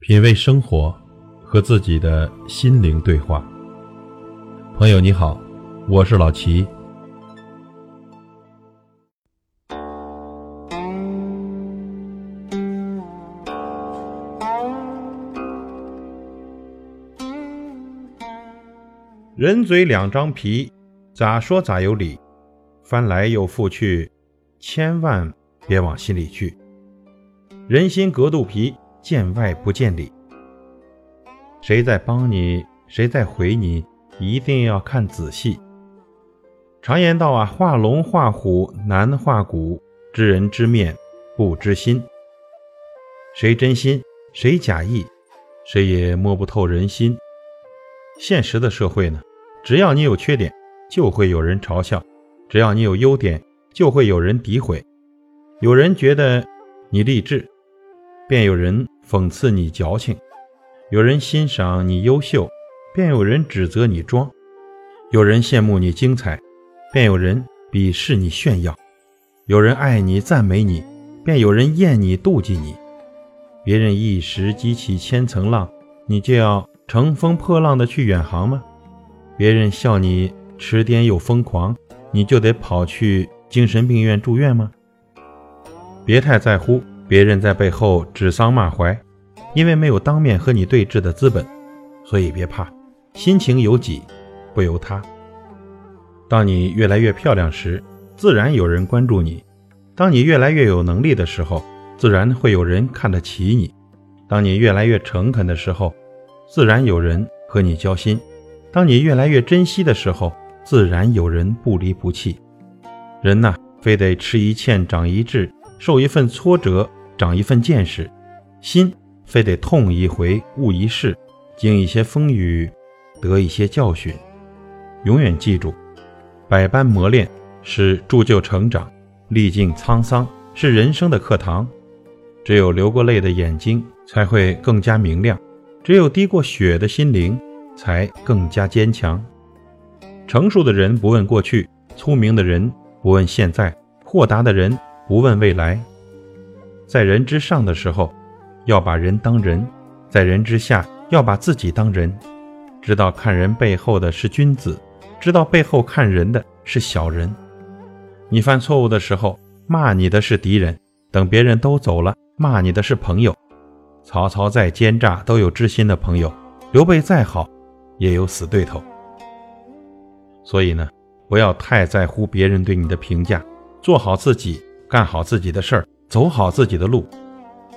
品味生活，和自己的心灵对话。朋友你好，我是老齐。人嘴两张皮，咋说咋有理。翻来又覆去，千万别往心里去。人心隔肚皮。见外不见里，谁在帮你，谁在回你，一定要看仔细。常言道啊，画龙画虎难画骨，知人知面不知心。谁真心，谁假意，谁也摸不透人心。现实的社会呢，只要你有缺点，就会有人嘲笑；只要你有优点，就会有人诋毁。有人觉得你励志。便有人讽刺你矫情，有人欣赏你优秀，便有人指责你装；有人羡慕你精彩，便有人鄙视你炫耀；有人爱你赞美你，便有人厌你妒忌你。别人一时激起千层浪，你就要乘风破浪的去远航吗？别人笑你痴癫又疯狂，你就得跑去精神病院住院吗？别太在乎。别人在背后指桑骂槐，因为没有当面和你对峙的资本，所以别怕，心情由己不由他。当你越来越漂亮时，自然有人关注你；当你越来越有能力的时候，自然会有人看得起你；当你越来越诚恳的时候，自然有人和你交心；当你越来越珍惜的时候，自然有人不离不弃。人呐，非得吃一堑长一智，受一份挫折。长一份见识，心非得痛一回，悟一世，经一些风雨，得一些教训。永远记住，百般磨练是铸就成长，历尽沧桑是人生的课堂。只有流过泪的眼睛才会更加明亮，只有滴过血的心灵才更加坚强。成熟的人不问过去，聪明的人不问现在，豁达的人不问未来。在人之上的时候，要把人当人；在人之下，要把自己当人。知道看人背后的是君子，知道背后看人的是小人。你犯错误的时候，骂你的是敌人；等别人都走了，骂你的是朋友。曹操再奸诈，都有知心的朋友；刘备再好，也有死对头。所以呢，不要太在乎别人对你的评价，做好自己，干好自己的事儿。走好自己的路，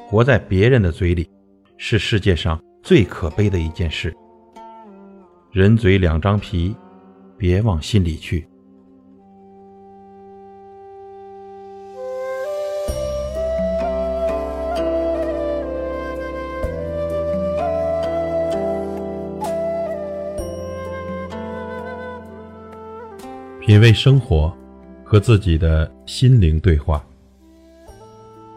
活在别人的嘴里，是世界上最可悲的一件事。人嘴两张皮，别往心里去。品味生活，和自己的心灵对话。